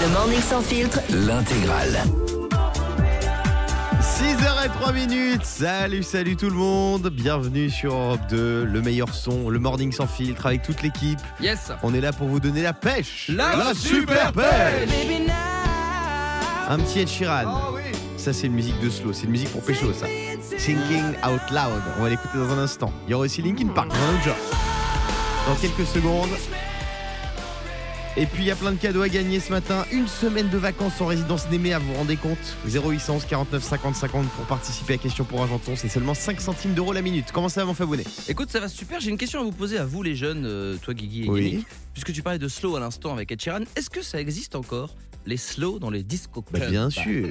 Le morning sans filtre. L'intégrale. 6h03 minutes. Salut, salut tout le monde. Bienvenue sur Europe 2, le meilleur son, le morning sans filtre avec toute l'équipe. Yes On est là pour vous donner la pêche. La super super pêche. Un petit Ed Sheeran. Ça, c'est une musique de slow. C'est une musique pour pécho, ça. Thinking Out Loud. On va l'écouter dans un instant. Il y aura aussi Linkin Park. Dans quelques secondes. Et puis il y a plein de cadeaux à gagner ce matin. Une semaine de vacances en résidence Némé, à vous rendez compte 0811 49 50 50 pour participer à Question pour Argenton. C'est seulement 5 centimes d'euros la minute. Comment ça va, mon Fabonnet Écoute, ça va super. J'ai une question à vous poser à vous, les jeunes, euh, toi, Guigui et Oui. Yannick. Puisque tu parlais de slow à l'instant avec Ed Sheeran, est-ce que ça existe encore les slow dans les disco Bah, clubs? bien sûr.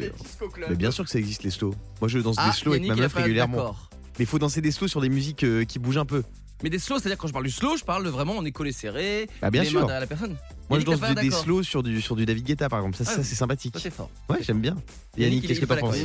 Mais bien sûr que ça existe les slows. Moi je danse Ah, des slows avec Yannick, ma meuf régulièrement. Mais il faut danser des slows sur des musiques euh, qui bougent un peu. Mais des slow, c'est-à-dire quand je parle du slow, je parle de vraiment on est collé serré, Bah bien les sûr. mains derrière la personne. Moi je danse des, slows sur du, sur du David Guetta par exemple. Ça, Ah, ça c'est sympathique. T'es fort. Ouais, j'aime bien. Yannick, qu'est-ce est que t'en penses?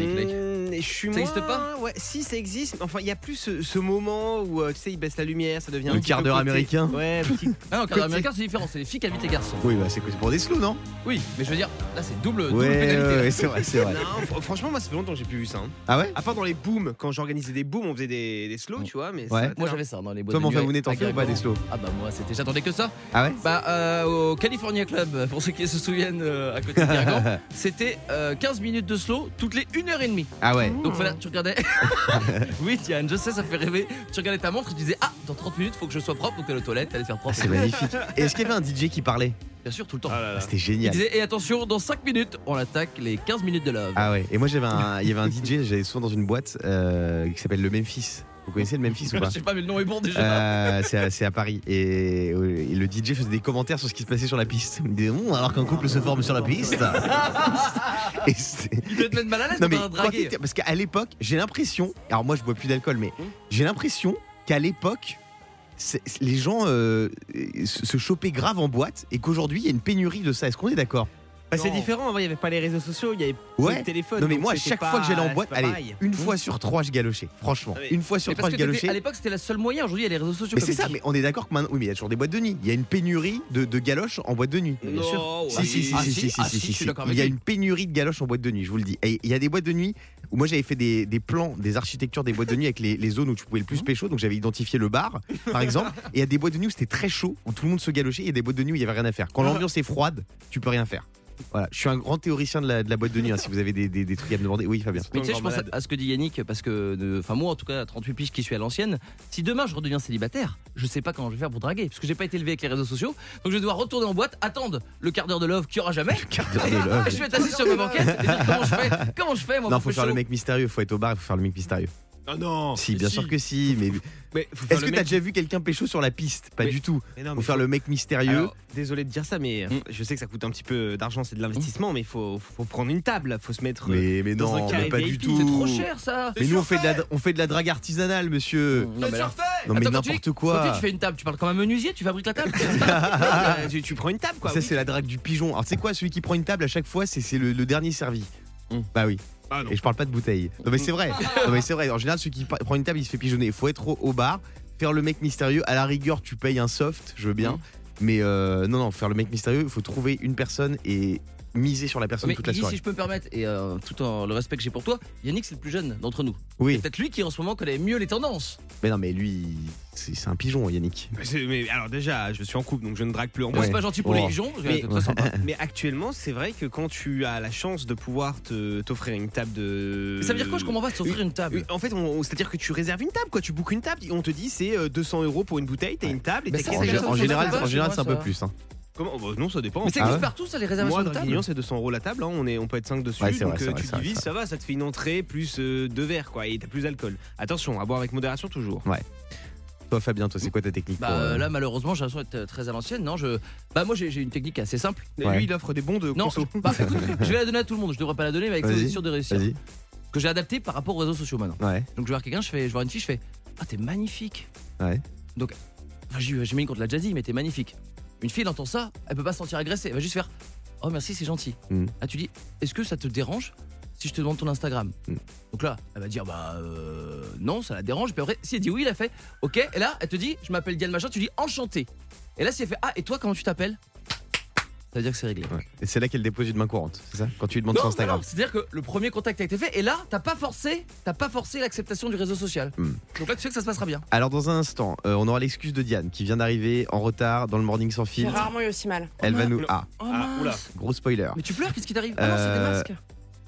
Je suis Ça existe moins- pas Ouais, si ça existe. Enfin, il y a plus ce, ce moment où euh, tu sais, il baisse la lumière, ça devient un Le petit quart peu d'heure américain. Ouais, petit- Ah non, car américain, c'est différent. C'est les filles qui habitent les garçons. Oui, bah c'est pour des slows, non? Oui, mais je veux dire, là, c'est double, double Ouais, pénalité. ouais, c'est vrai, c'est vrai. Non, fr- franchement, moi, ça fait longtemps que j'ai plus vu ça. hein. Ah ouais? À part dans les booms, quand j'organisais des booms, on faisait des, des slows, tu vois. Mais Ouais. ça- Moi, j'avais ça dans les boîtes Toi, de t'en fais ou pas des slows Ah bah moi, c'était, j'attendais que ça. Ah ouais? Bah, euh, au California Club, pour ceux qui se souviennent, euh, à côté de Guingamp, c'était euh, 15 minutes de slow toutes les 1h30. Ah ouais Donc voilà, tu regardais. oui, Diane, je sais, ça fait rêver. Tu regardais ta montre et tu disais Ah, dans 30 minutes, faut que je sois propre. Donc t'es aux toilettes, t'allais faire propre. Ah, C'est magnifique. Et est-ce qu'il y avait un DJ qui parlait Bien sûr, tout le temps. Ah, C'était Il génial. disait Et attention, dans 5 minutes, on attaque les 15 minutes de love. Ah ouais. Et moi j'avais un, il y avait un DJ, j'allais souvent dans une boîte euh, qui s'appelle le Memphis. Vous connaissez le Memphis ou pas je sais pas, mais le nom est bon déjà. Euh, c'est à, c'est à Paris et, et le DJ faisait des commentaires sur ce qui se passait sur la piste. Il me disait Hum, alors qu'un couple se forme sur la piste. et c'est- Il doit te mettre mal à l'aise non mais parce qu'à l'époque j'ai l'impression, alors moi je bois plus d'alcool mais Hum. j'ai l'impression qu'à l'époque c'est- les gens euh, se se chopaient grave en boîte et qu'aujourd'hui il y a une pénurie de ça. Est-ce qu'on est d'accord? Bah, c'est différent. Avant, il n'y avait pas les réseaux sociaux, il y avait Ouais. pas le téléphone. Non mais moi à chaque pas- fois que j'allais en boîte, allez, pareil. une fois sur trois je galochais. Franchement, Ah une fois sur trois je galochais. à l'époque, c'était le seul moyen. Aujourd'hui, il y a les réseaux sociaux. Mais c'est ça, mais on est d'accord que maintenant. Oui, mais il y a toujours des boîtes de nuit. Il y a une pénurie de, de galoches en boîte de nuit. Bien sûr. Non, Si, ouais. si, si, Ah, si, si, si, si, ah, si, Il y a une pénurie de galoches en boîte de nuit, je vous le dis. Et il y a des boîtes de nuit où moi j'avais fait des, des plans, des architectures des boîtes de nuit avec les, les zones où tu pouvais le plus pécho. Donc j'avais identifié le bar, par exemple. Et il y a des boîtes de nuit où c'était très chaud, où tout le monde se galochait. Il y a des boîtes de nuit où il y avait rien à faire. Quand l'ambiance est froide, tu peux rien faire. Voilà, je suis un grand théoricien de la, de la boîte de nuit. hein, si vous avez des, des- des trucs à me demander, oui, Fabien. Mais tu sais, je pense à, ce que dit Yannick, parce que, enfin, moi, en tout cas, à 38 piges qui suis à l'ancienne, si demain je redeviens célibataire, je sais pas comment je vais faire pour draguer, parce que j'ai pas été élevé avec les réseaux sociaux, donc je vais devoir retourner en boîte, attendre le quart d'heure de love qu'il y aura jamais. Quart d'heure de love. je vais être assis sur ma banquette et dire comment je fais, comment je fais, moi, Non, faut faire le mec mystérieux. Faut être au bar, il faut faire le mec mystérieux. Ah non. Si, bien Si. sûr que si. Mais est-ce que t'as mec- déjà vu quelqu'un pécho sur la piste? Pas Mais- du tout. Mais non, Faut faire le mec mystérieux. Alors, désolé de dire ça, mais euh, Mm. je sais que ça coûte un petit peu d'argent, c'est de l'investissement, mais il faut, faut prendre une table, faut se mettre. euh, Mais, mais dans un non, carré mais pas du tout. C'est trop cher ça. Mais nous on fait, de la, on fait de la drague artisanale, monsieur. Non, mais Non mais n'importe quand quoi. tu fais une table, tu parles comme un menuisier, tu fabriques la table. euh, tu, tu prends une table, quoi. Ça oui. c'est la drague du pigeon. Alors tu sais quoi, celui qui prend une table à chaque fois, c'est c'est le, le dernier servi. Mm. Bah oui. Ah non. Et je parle pas de bouteille. Non mais c'est vrai. Non mais c'est vrai. En général, celui qui prend une table, il se fait pigeonner. Il faut être au, au bar, faire le mec mystérieux. À la rigueur, tu payes un soft, je veux bien. Mm. Mais euh, non non, faire le mec mystérieux, il faut trouver une personne et miser sur la personne Mais toute la Guy, soirée. si je peux me permettre, et euh, tout en le respect que j'ai pour toi, Yannick c'est le plus jeune d'entre nous. Oui. C'est peut-être lui qui en ce moment connaît mieux les tendances. Mais non mais lui, c'est c'est un pigeon, Yannick. Mais, c'est- mais alors déjà, je suis en couple, donc je ne drague plus en Moi Ouais. c'est pas gentil pour Oh. les pigeons, Mais- c'est très sympa. Mais actuellement, c'est vrai que quand tu as la chance de pouvoir te- t'offrir une table de. Mais ça veut dire quoi Je comprends pas de s'offrir une table. En fait, on- c'est-à-dire que tu réserves une table, quoi. Tu bookes une table, on te dit c'est euh, 200 euros pour une bouteille, t'as une table et Mais t'as ça, En, c'est général, en c'est un peu plus. hein. Comment Bah, Non, ça dépend. Mais ça Ah existe ouais partout ça les réservations Moi, de table. c'est 200 euros la table. hein. On, est, on peut être 5 dessus. Ouais, c'est donc vrai, c'est euh, vrai, tu c'est vrai, divises, c'est ça va, ça te fait une entrée plus euh, deux verres, quoi. Et t'as plus d'alcool. Attention, à boire avec modération toujours. Toi, Fabien, toi, c'est quoi ta technique Bah pour, euh, euh, là malheureusement j'ai l'impression d'être très à l'ancienne. Non, je bah moi j'ai j'ai une technique assez simple. Ouais. Lui, il offre des bons de Non, conso. bah, écoute, je vais la donner à tout le monde. Je devrais pas la donner, mais avec ça, Vas-y, c'est sûr de réussir. Vas-y. Que j'ai adapté par rapport aux réseaux sociaux maintenant. Ouais. Donc je vais voir quelqu'un, je fais, je vais voir une fille, je fais, ah t'es magnifique. Ouais. Donc, enfin j'ai j'ai mis contre la jazzy, mais t'es magnifique. Une fille elle entend ça, elle peut pas se sentir agressée, elle va juste faire, oh merci c'est gentil. Mm. Là tu dis, est-ce que ça te dérange si je te demande ton Instagram Mm. Donc là, elle va dire bah euh, non, ça la dérange. Puis après, si elle dit oui, elle a fait ok. Et là, elle te dit, je m'appelle Diane machin. Tu dis enchanté. Et là, si elle fait ah et toi comment tu t'appelles? Ça veut dire que c'est réglé. Ouais. Et c'est là qu'elle dépose une main courante, c'est ça Quand tu lui demandes Non, sur non, Instagram. C'est-à-dire que le premier contact a été fait et là, t'as pas forcé, t'as pas forcé l'acceptation du réseau social. Hmm. Donc là, tu sais que ça se passera bien. Alors dans un instant, euh, on aura l'excuse de Diane qui vient d'arriver en retard dans le morning sans filtre. rarement eu aussi mal. Elle va nous Oula. ah Oh, Ah, oula. gros spoiler. Mais tu pleures, qu'est-ce qui t'arrive Ah non, c'est des Euh, masques.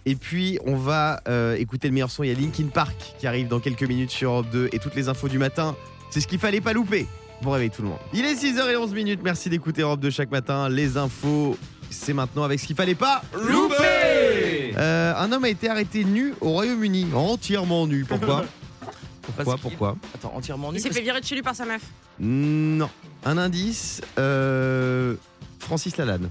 Et puis on va euh, écouter le meilleur son. Il y a Linkin Park qui arrive dans quelques minutes sur Europe 2 et toutes les infos du matin. C'est ce qu'il fallait pas louper. Bon réveil tout le monde. Il est 6h11 minutes. Merci d'écouter Europe 2 chaque matin. Les infos, c'est maintenant avec ce qu'il fallait pas Loupé Euh, un homme a été arrêté nu au Royaume-Uni, entièrement nu. Pourquoi? Pourquoi? Parce qu'il- Pourquoi? Attends, entièrement nu. Il s'est fait virer de chez lui par sa meuf. Non. Un indice. euh, Francis Lalanne.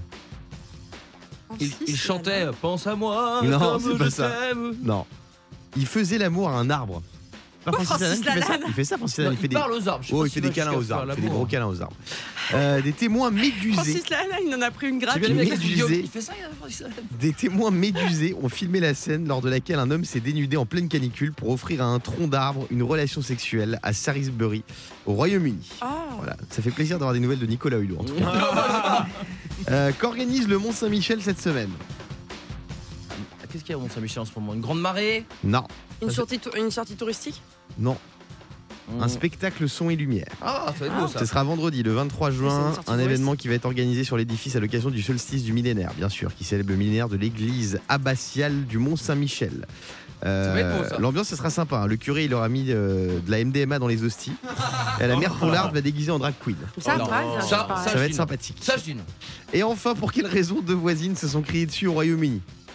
Il, il chantait Pense à moi. Non, comme c'est pas je ça. t'aime. Non. Il faisait l'amour à un arbre. Pas Oh, Francis Lalanne qui fait ça Lalanne. Il fait ça, Francis Lalanne. il, Il fait des, parle aux arbres. je sais oh, pas il fait des câlins aux faire arbres. Il fait des gros câlins aux arbres. Euh, des témoins médusés. Francis Lalanne, il en a pris une J'ai gratte. bien aimé la Médusé. vidéo. Il fait ça, il y a Francis Lalanne. Des témoins médusés ont filmé la scène lors de laquelle un homme s'est dénudé en pleine canicule pour offrir à un tronc d'arbre une relation sexuelle à Salisbury, au Royaume-Uni. Oh. Voilà, ça fait plaisir d'avoir des nouvelles de Nicolas Hulot en tout cas. Euh, Qu'organise le Mont Saint-Michel cette semaine? Qu'est-ce qu'il y a au Mont-Saint-Michel en ce moment? Une grande marée? Non, Une sortie, tou- une sortie touristique? Non, Mmh. un spectacle son et lumière. Ah, ça va être beau ça. Ce sera vendredi, le 23 c'est une juin, un événement qui va être organisé sur l'édifice à l'occasion du solstice du millénaire, bien sûr, qui célèbre le millénaire de l'église abbatiale du Mont Saint-Michel. Euh, Ça va être beau, ça. L'ambiance, ce sera sympa. hein. Le curé, il aura mis euh, de la MDMA dans les hosties. Et la mère Poularde va déguiser en drag queen. Ça, Oh non. pareil, Ça, va être sympathique. Ça, je dis non. Et enfin, pour quelle raison deux voisines se sont criées dessus au Royaume-Uni? Ah,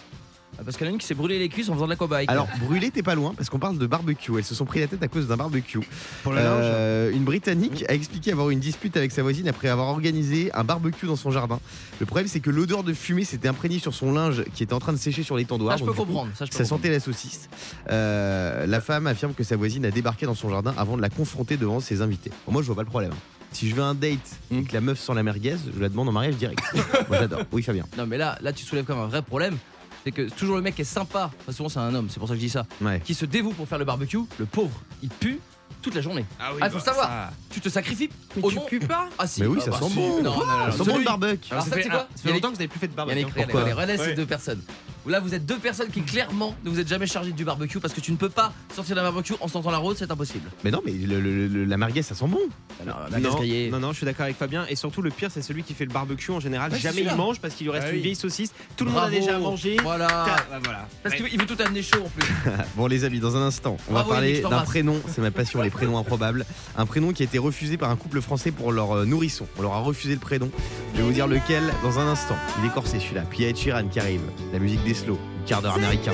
Parce qu'il y en a une qui s'est brûlé les cuisses en faisant de la cobaye. Alors, brûlé, t'es pas loin, parce qu'on parle de barbecue. Elles se sont pris la tête à cause d'un barbecue. Pour linge Euh, une Britannique a expliqué avoir eu une dispute avec sa voisine après avoir organisé un barbecue dans son jardin. Le problème, c'est que l'odeur de fumée s'était imprégnée sur son linge qui était en train de sécher sur l'étendoir. ça, je peux coup, comprendre. Ça, je peux Ça comprendre. sentait la saucisse. Euh, la femme affirme que sa voisine a débarqué dans son jardin avant de la confronter devant ses invités. Bon, moi, je vois pas le problème. Si je veux un date Hmm. et que la meuf sent la merguez, je la demande en mariage direct. moi, j'adore. Oui, Fabien. Non, mais là, là, tu soulèves comme un vrai problème. C'est que toujours le mec qui est sympa, enfin, souvent c'est un homme, c'est pour ça que je dis ça, Ouais. qui se dévoue pour faire le barbecue, le pauvre, il pue toute la journée. Ah oui, Ah, faut bah, savoir. ça. Tu te sacrifies au tu nom. pues pas Ah si. Mais oui, ah, ça bah, sent si. bon. Non, non, non, non, Ça sent bon le barbecue. Alors, ça ça, fait, c'est quoi ah, ça Il y fait a longtemps que vous n'avez plus fait de Il y a barbecue. les, il y a les- relais, c'est Ouais. deux personnes. Là, vous êtes deux personnes qui, clairement, ne vous êtes jamais chargées du barbecue parce que tu ne peux pas sortir d'un barbecue en sentant la rôde, c'est impossible. Mais non, mais le- le- le- la merguez, ça sent bon. Alors, la gaz Non, non, non, je suis d'accord avec Fabien. Et surtout, le pire, c'est celui qui fait le barbecue en général. Ouais, Jamais il mange parce qu'il lui reste Ah une vieille saucisse. Tout le monde a déjà mangé. Voilà. Bah, voilà. Parce Ouais. qu'il veut tout amener chaud en plus. Bon les amis, dans un instant, on Bravo, va parler d'un prénom, c'est ma passion, les prénoms improbables. Un prénom qui a été refusé par un couple français pour leur euh, nourrisson. On leur a refusé le prénom. Je vais vous dire lequel dans un instant. Il est corsé celui-là. Puis il y a Ed Sheeran qui arrive, la musique des slow, du quart d'heure américain.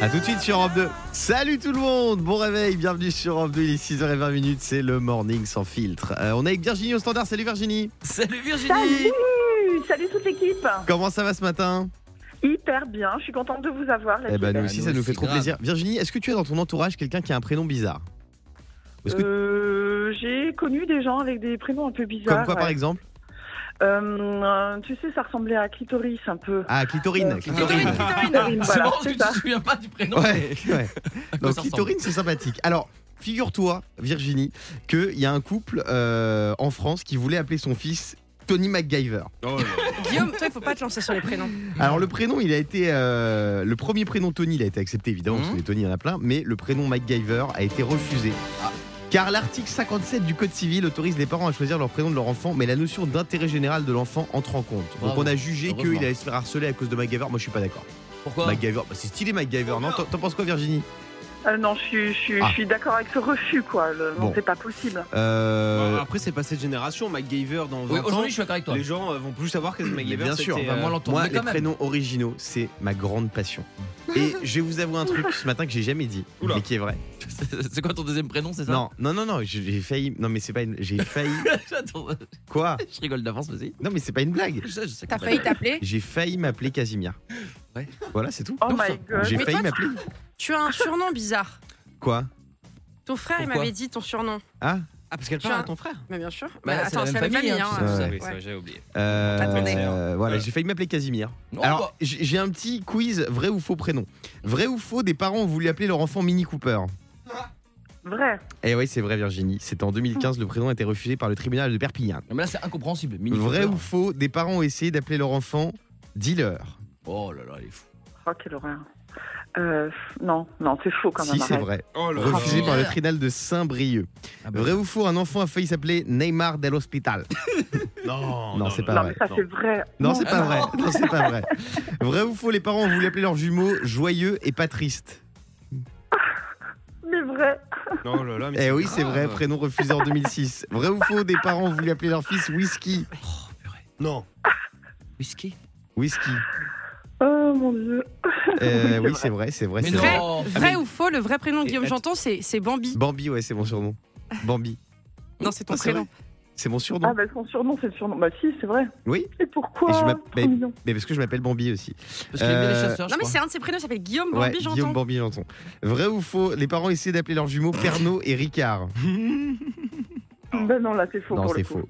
A tout de suite sur Europe 2. Salut tout le monde, bon réveil, bienvenue sur Europe 2, il est 6h20 minutes, c'est le morning sans filtre. Euh, on est avec Virginie au standard, salut Virginie. Salut Virginie Salut Salut toute l'équipe Comment ça va ce matin? Hyper bien, je suis contente de vous avoir. la Eh ben nous aussi nous ça nous aussi, fait trop grave. plaisir. Virginie, est-ce que tu as dans ton entourage quelqu'un qui a un prénom bizarre? Que Euh, J'ai connu des gens avec des prénoms un peu bizarres. Comme quoi par exemple Euh, Tu sais, ça ressemblait à clitoris un peu. Ah, clitorine, Euh, clitorine. Clitorine, clitorine. Clitorine, C'est voilà, marrant parce que c'est tu te souviens pas du prénom. Ouais, ouais. Donc clitorine, c'est sympathique. Alors, figure-toi, Virginie, qu'il y a un couple euh, en France qui voulait appeler son fils Tony MacGyver. Oh. Guillaume, toi, il faut pas te lancer sur les prénoms. Alors le prénom, il a été euh, le premier prénom Tony, il a été accepté évidemment parce que Mhm. les Tony il y en a plein, mais le prénom MacGyver a été refusé. Car l'article 57 du Code civil autorise les parents à choisir leur prénom de leur enfant, mais la notion d'intérêt général de l'enfant entre en compte. Donc on a jugé qu'il allait se faire harceler à cause de MacGyver. Moi je suis pas d'accord. Pourquoi? MacGyver, bah, c'est stylé MacGyver. Non, t'en penses quoi Virginie? Euh, non, je suis, je suis, Ah. je suis d'accord avec ce refus, quoi. Le- Bon. Non, c'est pas possible. Euh, Après, c'est passé de génération. MacGyver, dans 20 Oui, ans, Aujourd'hui, je suis d'accord avec toi. les gens euh, vont plus savoir que Mais MacGyver. bien sûr, on va euh, moins l'entendre. Moi, mais les même. prénoms originaux, c'est ma grande passion. Et je vais vous avouer un truc ce matin que j'ai jamais dit, Oula. mais qui est vrai. C'est quoi ton deuxième prénom, c'est ça Non, non, non, non, j'ai failli. Non, mais c'est pas une. J'ai failli. Quoi? Je rigole d'avance, vas-y. Non, mais c'est pas une blague. Je sais, je sais. T'as failli t'appeler? J'ai failli m'appeler Casimir. Ouais. Voilà, c'est tout. Oh Donc, my god. J'ai Mais failli toi, m'appeler. Tu as un surnom bizarre. Quoi? Ton frère, il Pourquoi? m'avait dit ton surnom. Ah Ah, parce qu'elle parle à ton frère? Mais bien sûr. Bah, Mais c'est la attends, même c'est la même famille, famille. hein, hein. Ouais. Oui, Ouais. ça, j'avais oublié. Euh, Attendez. euh, Voilà, j'ai failli m'appeler Casimir. Oh, Alors, bah, j'ai j'ai un petit quiz vrai ou faux prénom. Vrai ou faux, des parents ont voulu appeler leur enfant Mini Cooper Vrai. Eh oui, c'est vrai, Virginie. C'était en 2015. Le prénom a été refusé par le tribunal de Perpignan. Non, mais là, c'est incompréhensible. Mini Vrai Cooper. ou faux Des parents ont essayé d'appeler leur enfant dealer. Oh là là, il est fou. Oh, quelle horreur. Euh, non, non, c'est faux quand même. Si, c'est vrai. Oh là Refusé là. par le tribunal de Saint-Brieuc. Ah bah, Vrai ou faux Un enfant a failli s'appeler Neymar del Hospital. Non, Non, c'est pas Non, vrai. mais ça, c'est vrai. Non, c'est pas vrai. non. Non, c'est pas vrai. Vrai ou faux Les parents ont voulu appeler leurs jumeaux joyeux et pas tristes. Mais vrai. Oh là là, mais Eh oui, c'est vrai. Prénom refusé en 2006. Vrai ou faux Des parents ont voulu appeler leur fils Whisky. Oh, purée. Non. Whisky? Whisky. Oh mon dieu. Euh, Oui, c'est vrai, c'est vrai. Mais c'est non. vrai. Vrai, vrai ou faux, le vrai prénom de Guillaume. Janton, c'est c'est Bambi. Bambi, ouais, c'est mon surnom. Bambi. Non, c'est ton Ah, c'est prénom. C'est mon surnom. Ah, bah son surnom, c'est le surnom. Bah si, c'est vrai. Oui, Et pourquoi Et je Trop m'appelle- mignon. mais parce que je m'appelle Bambi aussi. Parce qu'il aime bien les Euh, chasseurs. Non, mais crois. c'est un de ses prénoms, il s'appelle Guillaume Ouais, Bambi Guillaume Janton. Bambi Janton. Vrai ou faux Les parents essaient d'appeler leurs jumeaux Pernod et Ricard. Ben non, là, c'est faux Non, c'est faux.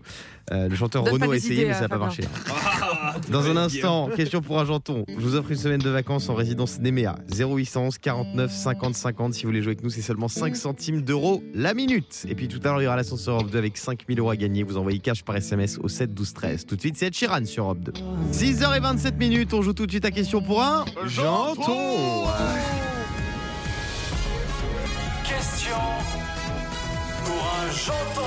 Euh, le chanteur Donne Renaud a essayé, idées, mais ça n'a pas marché. Ah, Dans un instant, question pour un janton. Je vous offre une semaine de vacances en résidence Néméa. 0811 49 50 50. Si vous voulez jouer avec nous, c'est seulement 5 centimes d'euros la minute. Et puis tout à l'heure, il y aura l'ascenseur Europe 2 avec 5000 euros à gagner. Vous envoyez cash par SMS au 7 12 13. Tout de suite, c'est Sheeran sur Europe 2. 6h27 minutes. On joue tout de suite à question pour un janton. Pour janton.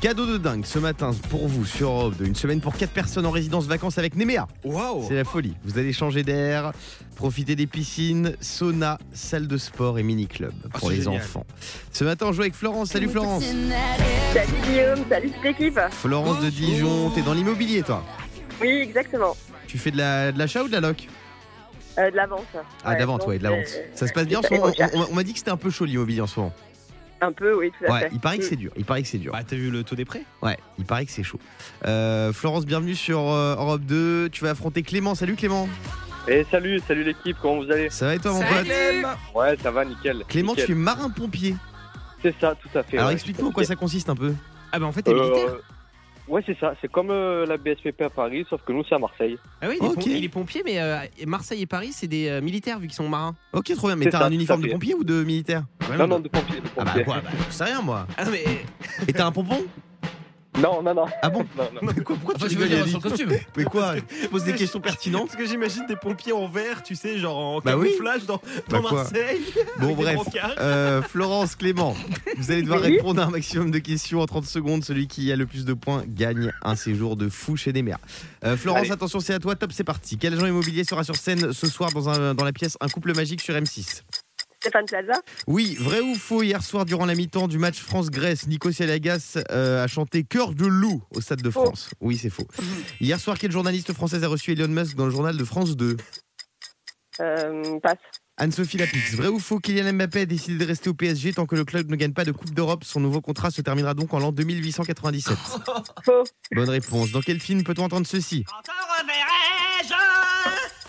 Cadeau de dingue ce matin pour vous sur Europe 2. Une semaine pour 4 personnes en résidence vacances avec Néméa. Waouh. C'est la folie. Vous allez changer d'air, profiter des piscines, sauna, salle de sport et mini-club pour c'est les génial. enfants. Ce matin, on joue avec Florence. Salut Florence. Salut Guillaume, salut cette équipe. Florence de Dijon, t'es dans l'immobilier toi Oui, exactement. Tu fais de la- de l'achat ou de la loc? Euh, de la vente. Ah, de la vente, ouais, de la vente. Ça se passe bien en ce moment On, on- on m'a dit que c'était un peu chaud l'immobilier en ce moment. Un peu, oui, tout à Ouais, fait. il paraît que Mm. c'est dur. Il paraît que c'est dur. Bah, t'as vu le taux des prêts? Ouais, il paraît que c'est chaud. Euh, Florence, bienvenue sur euh, Europe 2. Tu vas affronter Clément. Salut Clément. Et salut, salut l'équipe, comment vous allez? Ça va et toi mon Salut. pote? Ouais, ça va, nickel. Clément, nickel. tu es marin-pompier. C'est ça, tout à fait. Alors ouais. explique-nous en quoi ça consiste un peu. Ah, bah en fait, t'es Euh, militaire. Ouais, c'est ça, c'est comme euh, la BSPP à Paris, sauf que nous, c'est à Marseille. Ah oui, il est, ok. pom- il est pompier, mais euh, Marseille et Paris, c'est des euh, militaires vu qu'ils sont marins. Ok, trop bien. Mais C'est t'as ça, un tout uniforme de fait. pompier ou de militaire? Non, non, de pompier. De Ah bah pompier. quoi bah, Je sais rien moi. Ah, mais. Et t'as un pompon? Non, non, non. Ah bon non, non. Mais quoi, Pourquoi Enfin, tu veux dire, sur le costume. Mais quoi Tu poses des questions pertinentes Parce que j'imagine des pompiers en vert, tu sais, genre en Bah oui. camouflage dans, Bah Marseille. Bon des bref, euh, Florence, Clément, vous allez devoir Oui. répondre à un maximum de questions en 30 secondes. Celui qui a le plus de points gagne un séjour de fou chez Nemer. Euh, Florence, Allez. attention, c'est à toi. Top, c'est parti. Quel agent immobilier sera sur scène ce soir dans, un, dans la pièce Un couple magique sur M6 Stéphane Plaza. Oui, vrai ou faux Hier soir, durant la mi-temps du match France-Grèce, Nico Sialagas euh, a chanté Cœur de loup au Stade de Faux. France. Oui, c'est faux. Hier soir, quelle journaliste française a reçu Elon Musk dans le journal de France 2 Euh, passe. Anne-Sophie Lapix, vrai ou faux Kylian Mbappé a décidé de rester au PSG tant que le club ne gagne pas de Coupe d'Europe? Son nouveau contrat se terminera donc en l'an 2897. Faux. Bonne réponse. Dans quel film peut-on entendre ceci?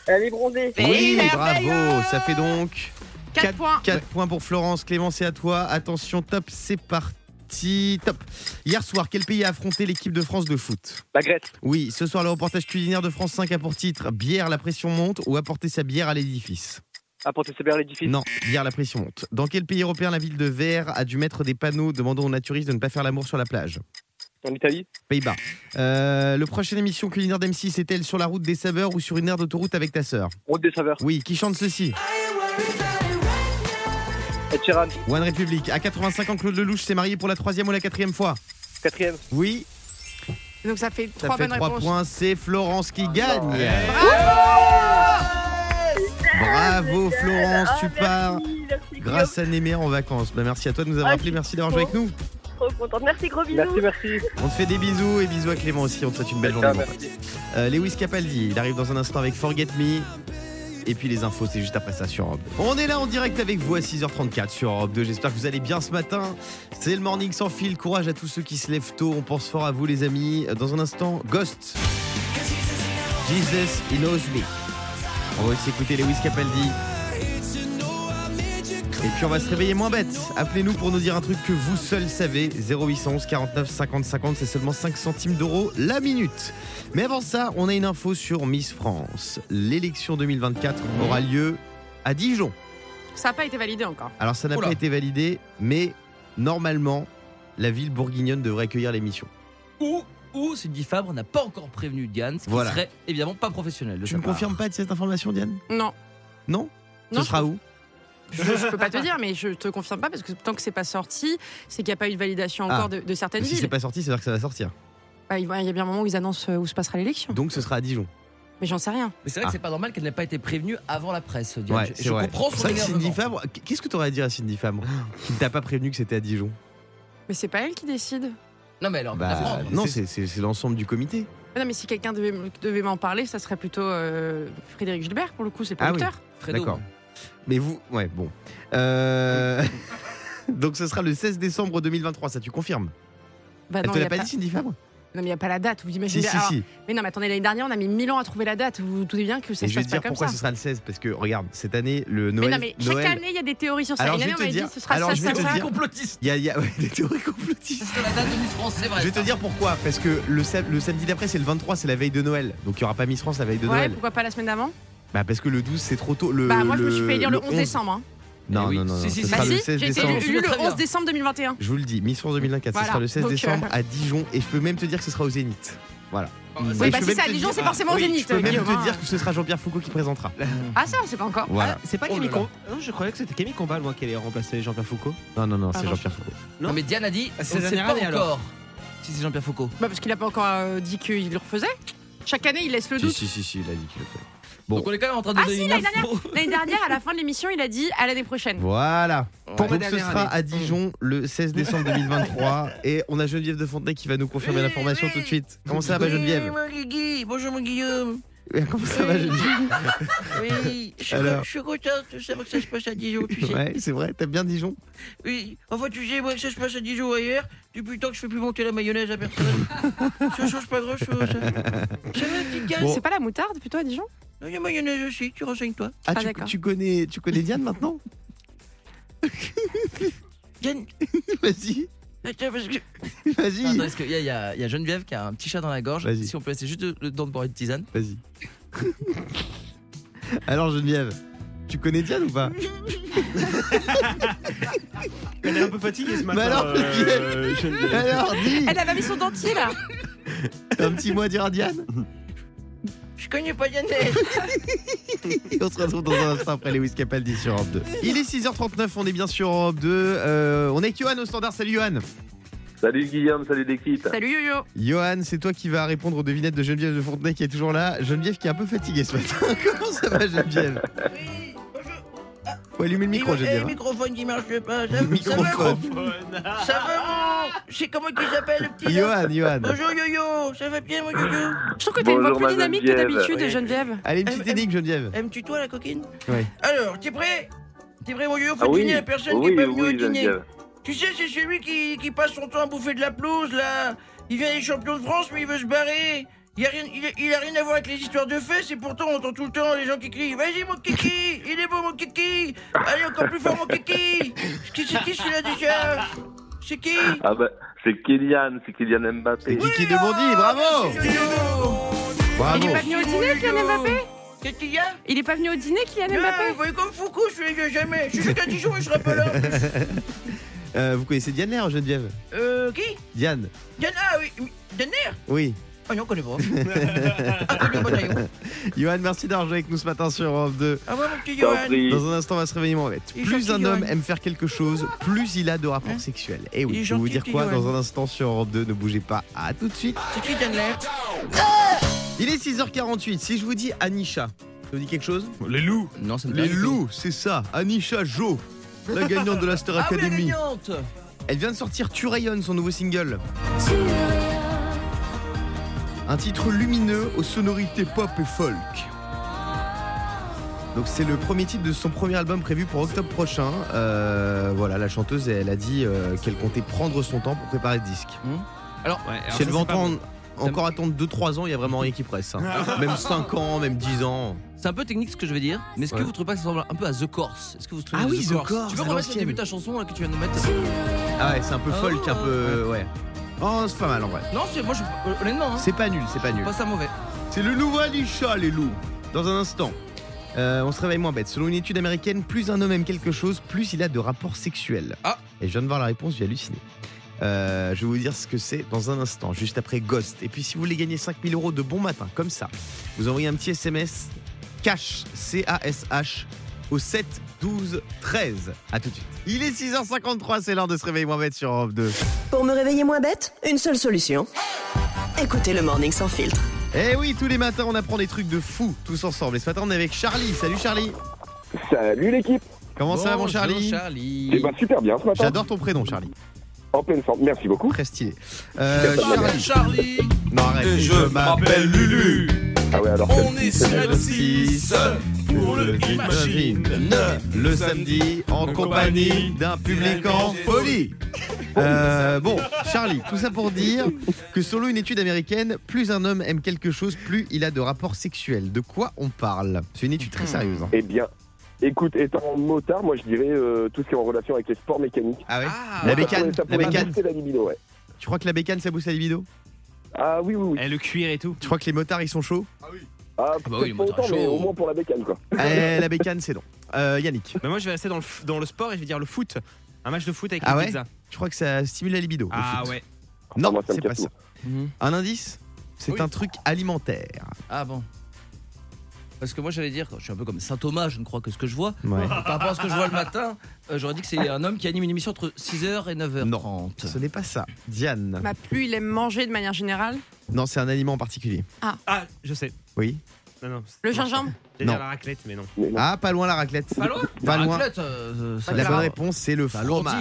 Euh, les bronzés. Oui, bravo. Ça fait donc 4 points. 4 points pour Florence. Clément, c'est à toi. Attention, top, c'est parti. Top. Hier soir, quel pays a affronté l'équipe de France de foot? La Grèce. Oui, ce soir, le reportage culinaire de France 5 a pour titre Bière, la pression monte ou apporter sa bière à l'édifice Apporter ses l'édifice. Non, bière, la pression monte. Dans quel pays européen la ville de Vers a dû mettre des panneaux demandant aux naturistes de ne pas faire l'amour sur la plage? En Italie. Pays-Bas. Euh, le prochaine émission culinaire d'M6 est-elle sur la route des saveurs ou sur une aire d'autoroute avec ta sœur? Route des saveurs. Oui, qui chante ceci? Sheeran. One Republic. À 85 ans, Claude Lelouch s'est marié pour la troisième ou la quatrième fois Quatrième. Oui, Donc ça fait ça 3 fait bonnes 3 réponses. points. C'est Florence qui gagne. Bravo Florence, tu pars grâce à Némé en vacances. Bah, merci à toi de nous avoir Ah, appelé, merci d'avoir joué avec nous. Trop contente. Merci, gros bisous. Merci, merci. On te fait des bisous et bisous à Clément aussi. On te souhaite une belle journée. Mon pote. merci. Euh, Lewis Capaldi, il arrive dans un instant avec Forget Me. Et puis les infos, c'est juste après ça sur Europe 2. On est là en direct avec vous à 6h34 sur Europe 2. J'espère que vous allez bien ce matin. C'est le morning sans fil. Courage à tous ceux qui se lèvent tôt. On pense fort à vous, les amis. Dans un instant, Ghost. Jesus, he knows me. On va aussi écouter Lewis Capaldi. Et puis on va se réveiller moins bête. Appelez-nous pour nous dire un truc que vous seul savez. 0811 49 50 50, c'est seulement 5 centimes d'euros la minute. Mais avant ça, on a une info sur Miss France. L'élection 2024 aura lieu à Dijon. Ça n'a pas été validé encore. Alors ça n'a pas été validé, mais normalement, la ville bourguignonne devrait accueillir l'émission. Ou, ou Cindy Fabre n'a pas encore prévenu Diane, ce qui Voilà. serait évidemment pas professionnel. de Tu part. confirmes pas de cette information, Diane? Non. Non? Ce Non, sera je- où? Je, je peux pas te dire, mais je te confirme pas parce que tant que c'est pas sorti, c'est qu'il n'y a pas eu de validation Ah. encore de, de certaines Si c'est villes. pas sorti, c'est-à-dire que ça va sortir. Bah, il y a bien un moment où ils annoncent euh, où se passera l'élection. Donc ce sera à Dijon. Mais j'en sais rien. Mais c'est vrai Ah. que c'est pas normal qu'elle n'ait pas été prévenue avant la presse. Ouais, je c'est je vrai. comprends C'est son Cindy. Fabre, qu'est-ce que tu aurais à dire à Cindy Fabre qui ne t'a pas prévenu que c'était à Dijon? Mais c'est pas elle qui décide. Non mais alors, Bah, non, c'est c'est- c'est l'ensemble du comité. Non, mais si quelqu'un devait, m'en parler, ça serait plutôt euh, Frédéric Gilbert pour le coup, c'est le Ah oui. D'accord. Mais vous, ouais, bon. Euh, Donc ce sera le 16 décembre 2023, ça tu confirmes? Bah Elle non, te l'a pas pas- dit Cindy Fabre? Non, mais il n'y a pas la date. Vous imaginez Si, si, Alors, si. Mais non, mais attendez, l'année dernière, on a mis 1000 ans à trouver la date. Vous vous doutez bien que ça Et se je vais passe te pas dire pourquoi ce sera le 16 parce que regarde, cette année le Mais Noël non, mais chaque Noël- année, il y a des théories sur ça. Alors, Une année, vais on dire- dit ce sera alors, ça, je vais ça, te ça. dire- complotiste il y a, il y a- ouais, des théories complotistes. sur la date de Miss France, c'est vrai. Je vais te dire pourquoi parce que le, sa- le samedi d'après c'est le 23, c'est la veille de Noël. Donc il y aura pas Miss France la veille de Ouais, Noël. pourquoi pas la semaine d'avant? Bah parce que le 12 c'est trop tôt le Bah, moi, je me le- suis fait élire le 11 décembre. hein. Non, Eh oui. non, non, non, Si, si, ce sera Bah, le si, 16 j'ai été décembre. Me le souviens 11 très décembre 2021. Je vous le dis, Miss France 2024, Voilà. ce sera le 16 Donc, décembre euh, à Dijon et je peux même te dire que ce sera au Zénith. Voilà. Oui, Et bah si c'est à Dijon, c'est forcément au oui, Zénith, Je peux même Guillaume, te dire que ce sera Jean-Pierre Foucault qui présentera. Ah, ça, on sait pas encore. Voilà. C'est pas Oh Camille. Combal. Non, je croyais que c'était Camille Combal, moi, qui allait remplacer Jean-Pierre Foucault. Non, non, non, Ah, c'est non, Jean-Pierre Foucault. Non. Non mais Diane a dit, Ah, c'est pas encore si c'est Jean-Pierre Foucault. Bah, parce qu'il a pas encore euh, dit qu'il le refaisait. Chaque année, il laisse le doute. si, si, si, il a dit qu'il le fait. Bon. Donc on est quand même en train de Ah, donner si, une l'année info. L'année dernière, à la fin de l'émission, il a dit à l'année prochaine. Voilà. Pour Donc ce dernière sera année. à Dijon le 16 décembre 2023 et on a Geneviève de Fontenay qui va nous confirmer Oui, l'information oui. tout de suite. Comment ça va Geneviève mon Guigui, bonjour mon Guillaume. Comment ça va Geneviève Oui, je suis, Alors. je suis contente de savoir que ça se passe à Dijon, tu sais. Ouais, c'est vrai, t'aimes bien Dijon? Oui, enfin tu sais, moi que ça se passe à Dijon ou ailleurs, depuis le temps que je fais plus monter la mayonnaise à personne. ça change pas grand chose. Ça, ça va, petite gars Bon. C'est pas la moutarde plutôt à Dijon? Il y a mayonnaise aussi, tu renseignes-toi. Ah, Ah, tu, d'accord. tu connais, tu connais Diane maintenant Diane, Vas-y, attends, parce que. vas-y, Attends, qu'il y a, il y a- il y a Geneviève qui a un petit chat dans la gorge. Vas-y. Si on peut laisser juste le temps de boire une tisane. vas-y. Alors Geneviève, tu connais Diane ou pas Elle est un peu fatiguée ce matin. Mais alors, euh, Geneviève. Alors dis Elle a pas mis son dentier là Un petit mot à dire à Diane? Je connais pas. Et on se retrouve dans un instant après Lewis Capaldi sur Europe 2. Il est 6h39, on est bien sur Europe 2. Euh, on est avec Johan au standard. Salut Johan. Salut Guillaume, salut l'équipe. Salut Yo-Yo Johan, c'est toi qui vas répondre aux devinettes de Geneviève de Fontenay qui est toujours là. Geneviève qui est un peu fatiguée ce matin. Comment ça va Geneviève? Oui. Faut allumer le micro Eh, Geneviève. hein. microphone qui marche pas. Le Ça, microphone. Ça va, mon. C'est comment qu'il s'appelle le petit Johan, Johan. Bonjour Yo-Yo, ça va bien mon Yo-Yo Je trouve que t'as une voix plus dynamique que d'habitude, Geneviève. Geneviève. Allez, une petite énigme Geneviève. Aimes-tu toi la coquine Oui. Alors, t'es prêt? T'es prêt mon Yo-Yo? Faut Ah dîner la personne qui est pas venue au dîner. Tu sais, c'est celui qui, qui passe son temps à bouffer de la pelouse là. Il vient des champions de France mais il veut se barrer. Il a, rien, il, a, il a rien à voir avec les histoires de fesses et pourtant on entend tout le temps les gens qui crient Vas-y mon kiki Il est beau mon kiki Allez encore plus fort mon kiki. Qui c'est qui celui-là déjà? C'est qui? Ah bah, c'est Kylian, c'est Kylian C'est Mbappé. Kiki de Bondy, bravo! C'est Bravo! Il est pas venu au dîner, Kylian Mbappé? Qu'est-ce qu'il y a? Il est pas venu au dîner, Kylian Ah, Mbappé? vous voyez comme Foucault, je suis jamais. Je suis juste à Dijon, il sera pas là. Euh, Vous connaissez Diane Lair Geneviève? Euh, qui? Diane. Diane, ah oui, Diane Oui. Ah non, on connaît pas. ah, connais pas Diane. Johan, merci d'avoir joué avec nous ce matin sur Europe 2. Ah ouais, mon petit Johan. Dans un instant, on va se réveiller en est Plus un homme Johan. aime faire quelque chose, plus il a de rapports Hein sexuels. Et oui, Il est je vais vous dire quoi Johan. dans un instant sur Europe 2. Ne bougez pas. À tout de suite. C'est qui Il est 6h48. Si je vous dis Anisha, ça vous dit quelque chose? Les loups. Non, ça me Les loups, c'est ça. Anisha Jo, la gagnante de la Star Ah oui, la Academy. gagnante Elle vient de sortir Tu rayonnes, son nouveau single. Un titre lumineux aux sonorités pop et folk. Donc c'est le premier titre de son premier album prévu pour octobre prochain. Euh, voilà, la chanteuse, elle a dit euh, qu'elle comptait prendre son temps pour préparer le disque. Ouais, alors si elle veut pas encore attendre 2-3 ans, il y a vraiment rien qui presse. hein. même 5 ans, même 10 ans. C'est un peu technique ce que je vais dire, mais est-ce que vous trouvez pas que ça ressemble un peu à The Corse? Est-ce que vous trouvez Ah que oui, The The Corse Corse, Tu peux remettre le début de ta chanson là, que tu viens de mettre? Ah ouais, c'est un peu folk, un ouais. peu. Ouais. Oh, c'est pas mal en vrai. Non, c'est moi, je, honnêtement, hein, C'est pas nul, c'est pas nul. pas ça mauvais. C'est le nouveau Anisha, les loups. Dans un instant. Euh, on se réveille moins bête. Selon une étude américaine, plus un homme aime quelque chose, plus il a de rapports sexuels. Ah. Et je viens de voir la réponse, j'ai halluciné. Euh, je vais vous dire ce que c'est dans un instant, juste après Ghost. Et puis si vous voulez gagner 5000 euros de bon matin, comme ça, vous envoyez un petit SMS cash, C-A-S-H, au 7 12 13. À tout de suite. Il est 6h53, c'est l'heure de se réveiller moins bête sur Europe 2. Pour me réveiller moins bête, une seule solution. Écoutez le Morning Sans Filtre. Eh oui, tous les matins, on apprend des trucs de fou, tous ensemble. Et ce matin, on est avec Charlie. Salut Charlie. Salut l'équipe Comment ça va, mon Bonjour, Charlie Charlie. Eh ben super bien ce matin. J'adore ton prénom, Charlie. En pleine forme, merci beaucoup. Très stylé. Euh, Charlie. Charlie. Non, arrête. Et je m'appelle Lulu. Ah ouais alors On est sur le 6 pour le Imagine. Le samedi, en compagnie d'un public en folie. Euh, bon, Charlie, tout ça pour dire que selon une étude américaine, plus un homme aime quelque chose, plus il a de rapports sexuels. De quoi on parle? C'est une étude très sérieuse. hein. Eh bien, écoute, étant motard, moi je dirais euh, tout ce qui est en relation avec les sports mécaniques. Ah ouais Ah, La bécane, ça la bécane. la libido, ouais. Tu crois que la bécane, ça booste la libido? Ah oui, oui, oui. Eh, le cuir et tout. Tu crois que les motards, ils sont chauds? Ah, bah oui, le moteur autant, mais chaud. au moins pour la bécane, quoi. Eh, La bécane, c'est non. Euh, Yannick, Bah, moi, je vais rester dans le, f- dans le sport et je vais dire le foot. Un match de foot avec Ah une ouais pizza. tu crois que ça stimule la libido le Ah foot ouais. Non, Ah, moi, ça me c'est pas ça. Mhm. Un indice C'est Oui. un truc alimentaire. Ah bon. Parce que moi j'allais dire, je suis un peu comme Saint Thomas, je ne crois que ce que je vois. Ouais. Par rapport à ce que je vois le matin, euh, j'aurais dit que c'est un homme qui anime une émission entre 6h et 9h30. Non. Ce n'est pas ça. Diane. Bah, plus il aime manger de manière générale? Non, c'est un aliment en particulier. Ah, je sais. Oui. Non, non. Le gingembre J'allais dire Non. la raclette, mais non. Ah, pas loin la raclette. Pas loin Pas La loin. raclette, euh, ça- La bonne réponse, c'est le fromage.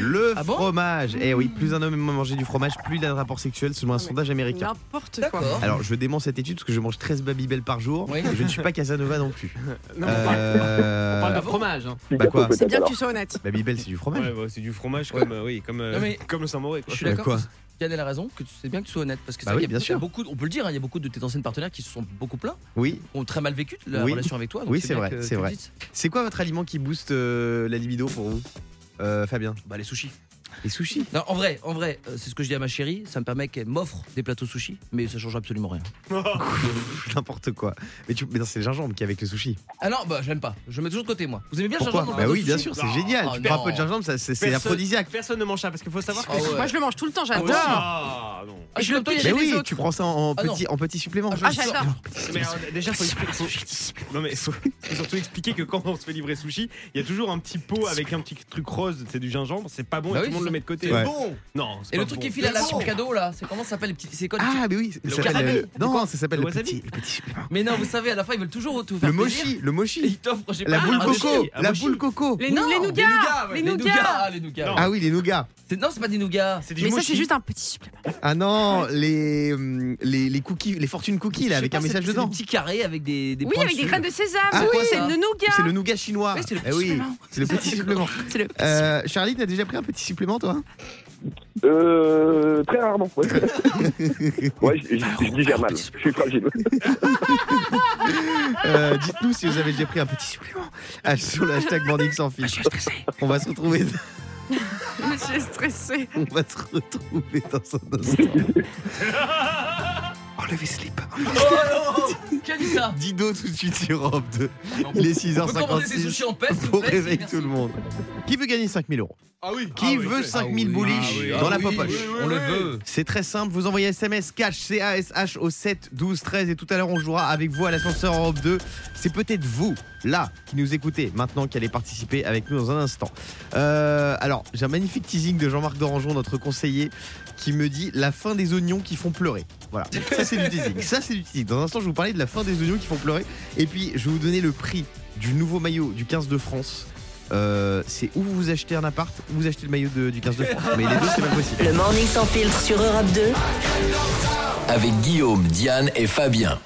Le Ah bon fromage. Eh oui, plus un homme aime manger du fromage, plus il a de rapport sexuel selon un mais sondage américain. N'importe quoi. D'accord. Alors, je dément cette étude parce que je mange 13 Babybel par jour. Oui. Et je ne suis pas Casanova non plus. Non, on parle- Euh, on parle de Ah fromage. Hein. Bah quoi C'est bien que tu sois honnête. Babybel, c'est du fromage. Ouais, bah, c'est du fromage Ouais. comme, euh, oui, comme, euh, Non, mais- comme le Saint-Mauré. Je suis Bah, d'accord. quoi Yann a raison, que c'est bien que tu sois honnête. Parce que c'est Bah oui, qu'il y a- bien il y a sûr. beaucoup, on peut le dire, hein, il y a beaucoup de tes anciennes partenaires qui se sont beaucoup plaints, Oui. ont très mal vécu la Oui. relation avec toi. donc Oui, c'est vrai, c'est vrai. C'est quoi votre aliment qui booste euh, la libido pour vous Euh, Fabien? Bah les sushis. Les sushis Non, en vrai, en vrai, euh, c'est ce que je dis à ma chérie. Ça me permet qu'elle m'offre des plateaux sushis, mais ça change absolument rien. N'importe quoi. Mais, tu... mais non, c'est le gingembre qui est avec le sushi. Ah non, bah j'aime pas. Je mets toujours de côté moi. Vous aimez bien le Pourquoi gingembre dans Bah le oui, bien sushi sûr, c'est Non. génial. Ah, tu prends un non. peu de gingembre, ça, c'est c'est Personne- aphrodisiaque. Personne ne mange ça parce qu'il faut savoir que. Ah ouais. Moi, je le mange tout le temps, Ah j'adore. Ah, non. Ah, je le a Mais oui, autres. tu prends ça en, Ah non. petit, en petit supplément. Ah, je Ah, le j'adore. Mais alors, déjà, faut, expli- faut- non, mais faut, faut surtout expliquer que quand on se fait livrer sushi, il y a toujours un petit pot avec un petit truc rose, c'est du gingembre, c'est pas bon Bah et oui, tout le monde le met de côté. Ouais. bon. Non, c'est Et le truc bon. qui file à la cadeau là, c'est comment ça s'appelle les petits C'est quoi les petits- Ah, mais oui, ça Le s'appelle. Non, ça s'appelle Le petit, le petit supplément. Mais non, vous savez, à la fin ils veulent toujours tout faire Le mochi, le mochi. ils t'offrent, La boule coco, la boule coco. Les, nougats, les nougats. les nougats. Ah oui, les nougats. Non, c'est pas des nougats. Mais ça, c'est juste un petit supplément. Ah non, les, hum, les, les cookies, les fortune cookies là, avec pas, un message c'est dedans. Des petits carrés avec des, des Oui, avec des graines de sésame. Ah, oui, c'est le nougat. C'est le nougat chinois. Oui, c'est le Eh petit oui, supplément. c'est le petit supplément. C'est le petit Euh, Charlie, t'as déjà pris un petit supplément toi Euh, très rarement. Ouais, ouais je, je- je digère mal. Je suis fragile. Euh, Dites-nous si vous avez déjà pris un petit supplément Ah, sur le hashtag Morning sans fil. On va se retrouver. Monsieur est stressé. On va se retrouver dans un instant. Enlevez slip. Oh, Qui a dit ça Dido tout de suite sur Europe 2. Non. Il est On peut commander des 6h56 sushis en peste, s'il vous pour plaît, réveiller merci. tout le monde. Qui veut gagner 5000 euros Ah oui. Qui veut 5000 bullish dans la popoche On le veut. C'est très simple, vous envoyez SMS cash C-A-S-H au 7 12 13 et tout à l'heure on jouera avec vous à l'ascenseur Europe 2. C'est peut-être vous, là, qui nous écoutez maintenant qui allez participer avec nous dans un instant. Euh, alors, j'ai un magnifique teasing de Jean-Marc Dorangeon, notre conseiller, qui me dit la fin des oignons qui font pleurer. Voilà, ça c'est du teasing. Ça c'est du teasing. Dans un instant, je vais vous parler de la fin des oignons qui font pleurer. Et puis, je vais vous donner le prix du nouveau maillot du 15 de France. Euh, c'est où vous achetez un appart ou vous achetez le maillot de- du 15 de France. Mais les deux, c'est pas possible. Le Morning Sans Filtre sur Europe 2. Avec Guillaume, Diane et Fabien.